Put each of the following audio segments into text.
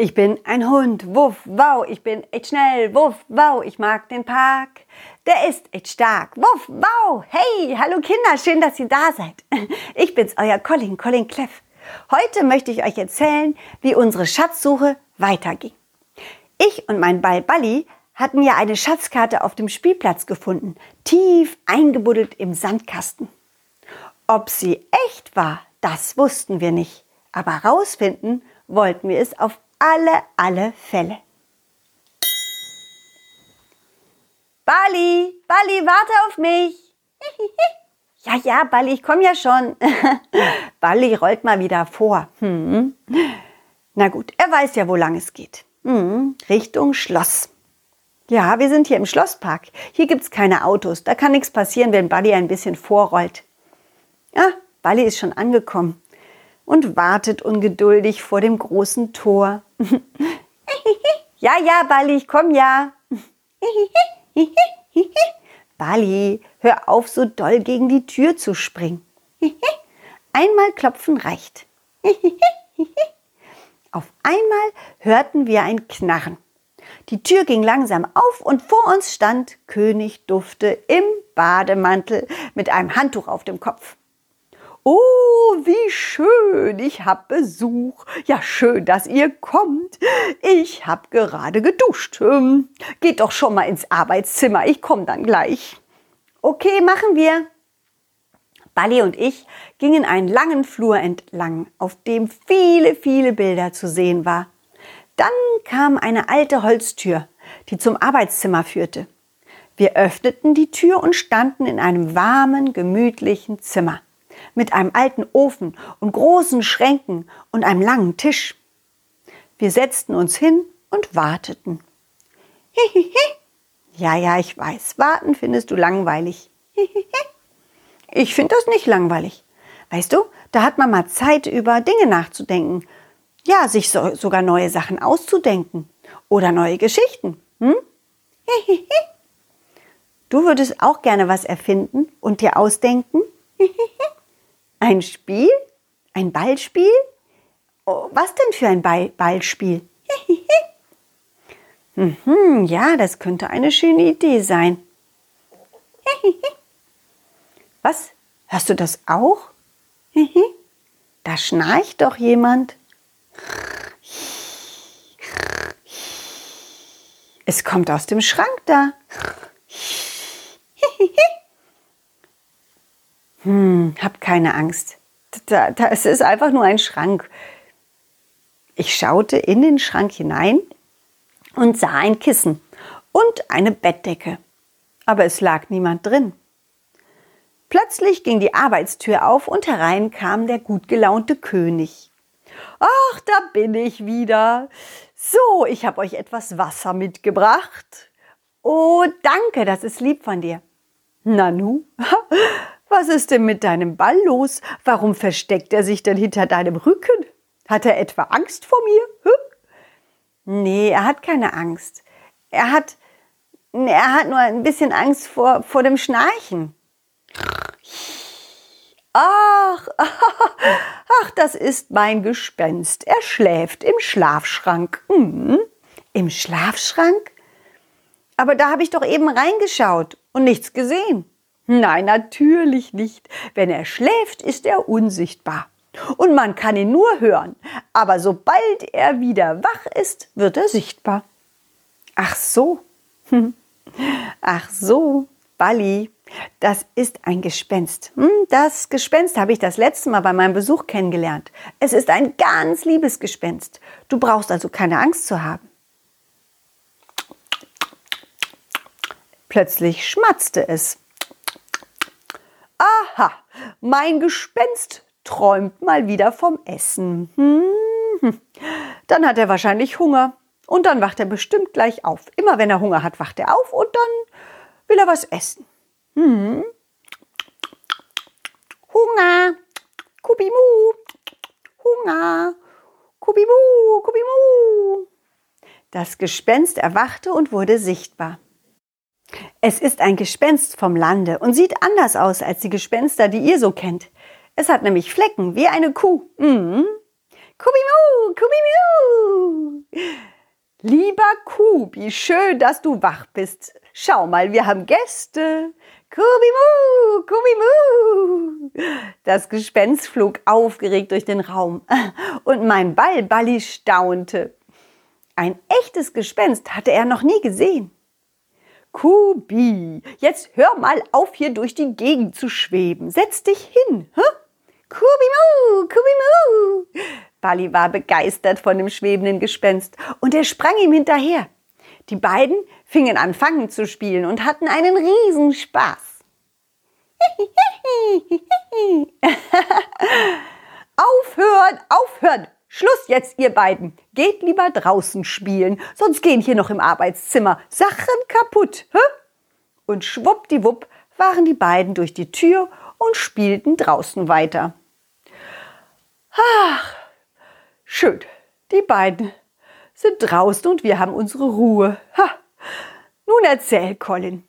Ich bin ein Hund, wuff, wow, ich bin echt schnell, wuff, wow, ich mag den Park. Der ist echt stark, wuff, wow, hey, hallo Kinder, schön, dass ihr da seid. Ich bin's, euer Colin, Colin Cleff. Heute möchte ich euch erzählen, wie unsere Schatzsuche weiterging. Ich und mein Ball Balli hatten ja eine Schatzkarte auf dem Spielplatz gefunden, tief eingebuddelt im Sandkasten. Ob sie echt war, das wussten wir nicht, aber rausfinden wollten wir es auf alle, alle Fälle. Bali, Bali, warte auf mich. ja, ja, Bali, ich komme ja schon. Bali rollt mal wieder vor. Hm. Na gut, er weiß ja, wo lang es geht. Hm. Richtung Schloss. Ja, wir sind hier im Schlosspark. Hier gibt es keine Autos. Da kann nichts passieren, wenn Bali ein bisschen vorrollt. Ah, Bali ist schon angekommen und wartet ungeduldig vor dem großen Tor. ja, ja, Bali, ich komm ja. Bali, hör auf, so doll gegen die Tür zu springen. Einmal klopfen reicht. Auf einmal hörten wir ein Knarren. Die Tür ging langsam auf und vor uns stand König Dufte im Bademantel mit einem Handtuch auf dem Kopf. Oh, wie schön, ich hab Besuch. Ja, schön, dass ihr kommt. Ich hab gerade geduscht. Ähm, geht doch schon mal ins Arbeitszimmer, ich komm dann gleich. Okay, machen wir. Bali und ich gingen einen langen Flur entlang, auf dem viele, viele Bilder zu sehen war. Dann kam eine alte Holztür, die zum Arbeitszimmer führte. Wir öffneten die Tür und standen in einem warmen, gemütlichen Zimmer mit einem alten Ofen und großen Schränken und einem langen Tisch. Wir setzten uns hin und warteten. ja, ja, ich weiß, warten findest du langweilig. ich finde das nicht langweilig. Weißt du, da hat man mal Zeit, über Dinge nachzudenken. Ja, sich so, sogar neue Sachen auszudenken. Oder neue Geschichten. Hm? Du würdest auch gerne was erfinden und dir ausdenken? Ein Spiel? Ein Ballspiel? Oh, was denn für ein Ball Ballspiel? mhm, ja, das könnte eine schöne Idee sein. was? Hörst du das auch? da schnarcht doch jemand. Es kommt aus dem Schrank da. Hab keine Angst. Da, da, es ist einfach nur ein Schrank. Ich schaute in den Schrank hinein und sah ein Kissen und eine Bettdecke. Aber es lag niemand drin. Plötzlich ging die Arbeitstür auf und herein kam der gut gelaunte König. Ach, da bin ich wieder. So, ich habe euch etwas Wasser mitgebracht. Oh, danke, das ist lieb von dir. Nanu, Was ist denn mit deinem Ball los? Warum versteckt er sich denn hinter deinem Rücken? Hat er etwa Angst vor mir? Hm? Nee, er hat keine Angst. Er hat, er hat nur ein bisschen Angst vor, vor dem Schnarchen. Ach, ach, das ist mein Gespenst. Er schläft im Schlafschrank. Hm, Im Schlafschrank? Aber da habe ich doch eben reingeschaut und nichts gesehen. Nein, natürlich nicht. Wenn er schläft, ist er unsichtbar. Und man kann ihn nur hören. Aber sobald er wieder wach ist, wird er sichtbar. Ach so. Ach so, Bali. Das ist ein Gespenst. Hm, das Gespenst habe ich das letzte Mal bei meinem Besuch kennengelernt. Es ist ein ganz liebes Gespenst. Du brauchst also keine Angst zu haben. Plötzlich schmatzte es. Aha, mein Gespenst träumt mal wieder vom Essen. Hm. Dann hat er wahrscheinlich Hunger. Und dann wacht er bestimmt gleich auf. Immer wenn er Hunger hat, wacht er auf und dann will er was essen. Hm. Hunger. Kubimu. Hunger. Kubimu, Kubimu. Das Gespenst erwachte und wurde sichtbar. Es ist ein Gespenst vom Lande und sieht anders aus als die Gespenster, die ihr so kennt. Es hat nämlich Flecken wie eine Kuh. Mhm. Kubimu, Kubimu. Lieber Kubi, schön, dass du wach bist. Schau mal, wir haben Gäste. Kubimu, Kubimu. Das Gespenst flog aufgeregt durch den Raum und mein Ball Balli staunte. Ein echtes Gespenst hatte er noch nie gesehen. Kubi, jetzt hör mal auf, hier durch die Gegend zu schweben. Setz dich hin. Hä? Kubimu, Kubimu. Bali war begeistert von dem schwebenden Gespenst und er sprang ihm hinterher. Die beiden fingen an, Fangen zu spielen und hatten einen Riesenspaß. aufhören, aufhören! Schluss jetzt, ihr beiden. Geht lieber draußen spielen, sonst gehen hier noch im Arbeitszimmer Sachen kaputt. Hä? Und schwuppdiwupp waren die beiden durch die Tür und spielten draußen weiter. Ach, schön. Die beiden sind draußen und wir haben unsere Ruhe. Ha. Nun erzähl, Colin.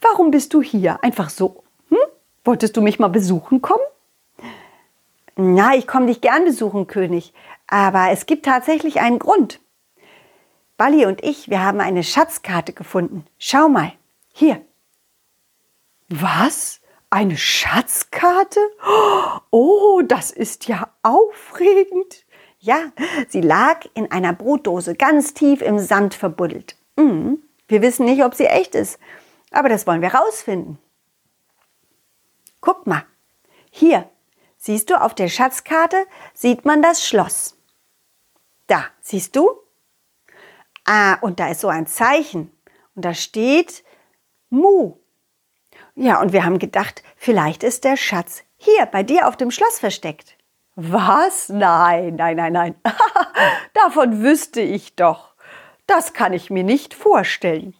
Warum bist du hier? Einfach so. Hm? Wolltest du mich mal besuchen kommen? Na, ich komme dich gern besuchen, König. Aber es gibt tatsächlich einen Grund. Bali und ich, wir haben eine Schatzkarte gefunden. Schau mal. Hier. Was? Eine Schatzkarte? Oh, das ist ja aufregend. Ja, sie lag in einer Brotdose ganz tief im Sand verbuddelt. Mhm. Wir wissen nicht, ob sie echt ist, aber das wollen wir rausfinden. Guck mal, hier, siehst du auf der Schatzkarte, sieht man das Schloss. Da, siehst du? Ah, und da ist so ein Zeichen und da steht Mu. Ja, und wir haben gedacht, vielleicht ist der Schatz hier bei dir auf dem Schloss versteckt. Was? Nein, nein, nein, nein. Davon wüsste ich doch. Das kann ich mir nicht vorstellen.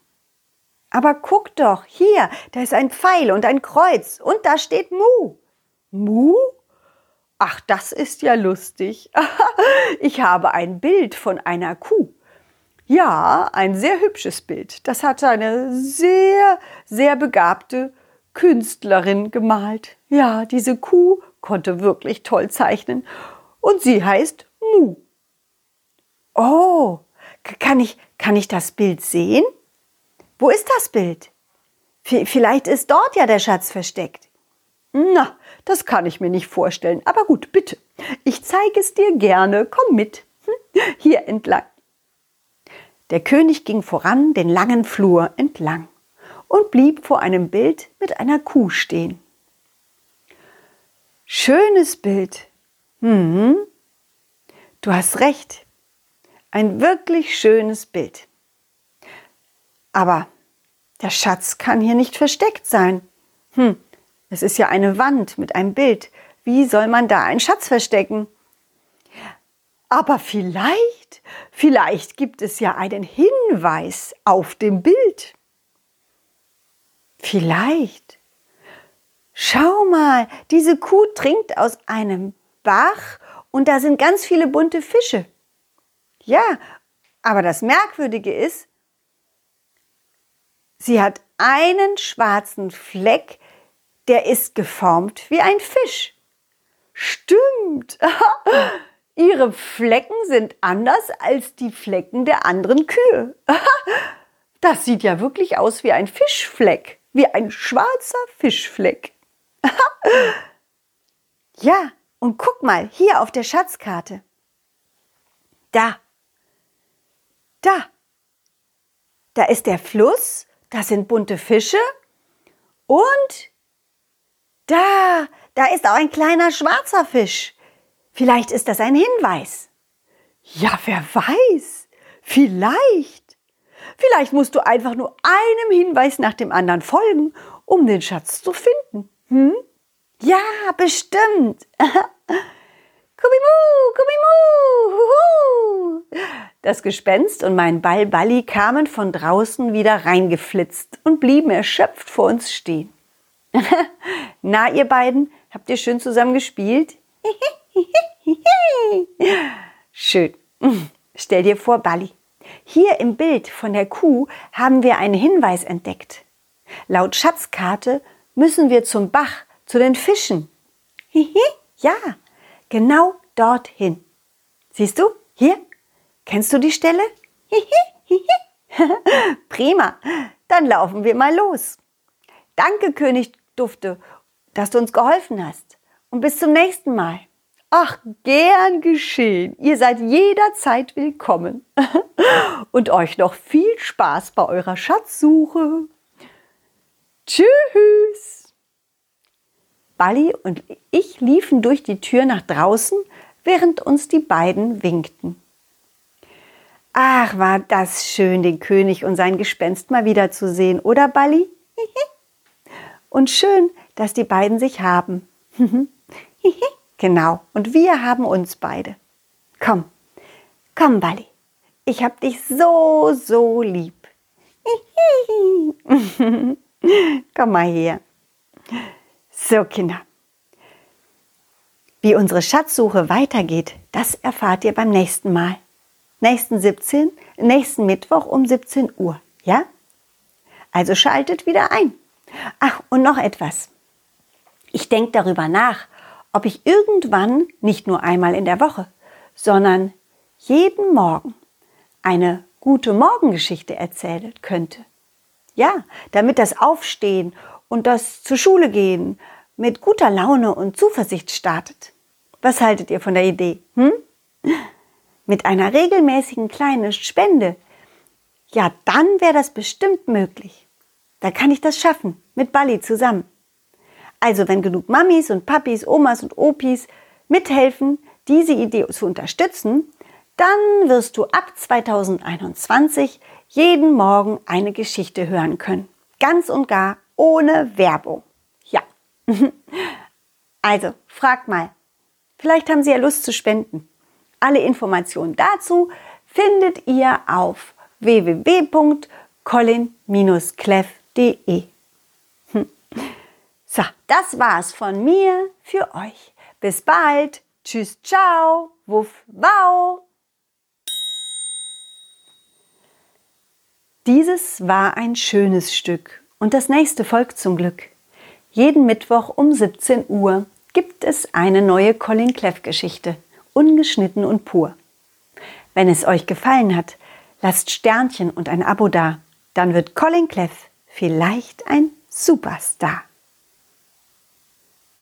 Aber guck doch, hier, da ist ein Pfeil und ein Kreuz und da steht Mu. Mu? Ach, das ist ja lustig. ich habe ein Bild von einer Kuh. Ja, ein sehr hübsches Bild. Das hat eine sehr, sehr begabte Künstlerin gemalt. Ja, diese Kuh konnte wirklich toll zeichnen und sie heißt Mu. Oh, kann ich, kann ich das Bild sehen? Wo ist das Bild? Vielleicht ist dort ja der Schatz versteckt. Na, das kann ich mir nicht vorstellen. Aber gut, bitte. Ich zeige es dir gerne. Komm mit. Hm? Hier entlang. Der König ging voran den langen Flur entlang und blieb vor einem Bild mit einer Kuh stehen. Schönes Bild. Hm, du hast recht. Ein wirklich schönes Bild. Aber der Schatz kann hier nicht versteckt sein. Hm, es ist ja eine Wand mit einem Bild. Wie soll man da einen Schatz verstecken? Aber vielleicht, vielleicht gibt es ja einen Hinweis auf dem Bild. Vielleicht. Schau mal, diese Kuh trinkt aus einem Bach und da sind ganz viele bunte Fische. Ja, aber das Merkwürdige ist, sie hat einen schwarzen Fleck, der ist geformt wie ein Fisch. Stimmt. Ihre Flecken sind anders als die Flecken der anderen Kühe. Das sieht ja wirklich aus wie ein Fischfleck wie ein schwarzer Fischfleck. ja, und guck mal, hier auf der Schatzkarte. Da. Da. Da ist der Fluss, da sind bunte Fische und da, da ist auch ein kleiner schwarzer Fisch. Vielleicht ist das ein Hinweis. Ja, wer weiß. Vielleicht. Vielleicht musst du einfach nur einem Hinweis nach dem anderen folgen, um den Schatz zu finden. Hm? Ja, bestimmt. Kubimu, Kubimu, huhu. Das Gespenst und mein Ball Balli kamen von draußen wieder reingeflitzt und blieben erschöpft vor uns stehen. Na, ihr beiden, habt ihr schön zusammen gespielt? schön. Stell dir vor, Balli, hier im Bild von der Kuh haben wir einen Hinweis entdeckt. Laut Schatzkarte müssen wir zum Bach, zu den Fischen. ja, genau dorthin. Siehst du? Hier? Kennst du die Stelle? Prima, dann laufen wir mal los. Danke, König Dufte, dass du uns geholfen hast. Und bis zum nächsten Mal. Ach, gern geschehen. Ihr seid jederzeit willkommen. Und euch noch viel Spaß bei eurer Schatzsuche. Tschüss. Bali und ich liefen durch die Tür nach draußen, während uns die beiden winkten. Ach, war das schön, den König und sein Gespenst mal wiederzusehen, oder Bali? Und schön, dass die beiden sich haben. genau, und wir haben uns beide. Komm, komm, Bali. Ich hab dich so, so lieb. komm mal her. So, Kinder. Wie unsere Schatzsuche weitergeht, das erfahrt ihr beim nächsten Mal. Nächsten 17, nächsten Mittwoch um 17 Uhr, ja? Also schaltet wieder ein. Ach, und noch etwas. Ich denke darüber nach, ob ich irgendwann nicht nur einmal in der Woche, sondern jeden Morgen eine gute Morgengeschichte erzählen könnte. Ja, damit das Aufstehen und das zur Schule gehen mit guter Laune und Zuversicht startet. Was haltet ihr von der Idee? Hm? Mit einer regelmäßigen kleinen Spende, ja, dann wäre das bestimmt möglich. Da kann ich das schaffen, mit Bali zusammen. Also wenn genug Mamis und Papis, Omas und Opis mithelfen, diese Idee zu unterstützen, dann wirst du ab 2021 jeden Morgen eine Geschichte hören können. Ganz und gar ohne Werbung. Ja. Also, frag mal. Vielleicht haben Sie ja Lust zu spenden. Alle Informationen dazu findet ihr auf Hm. So, das war's von mir für euch. Bis bald. Tschüss, ciao. Wuff, wow. Dieses war ein schönes Stück und das nächste folgt zum Glück. Jeden Mittwoch um 17 Uhr gibt es eine neue Colin Cleff Geschichte, ungeschnitten und pur. Wenn es euch gefallen hat, lasst Sternchen und ein Abo da, dann wird Colin Cleff vielleicht ein Superstar.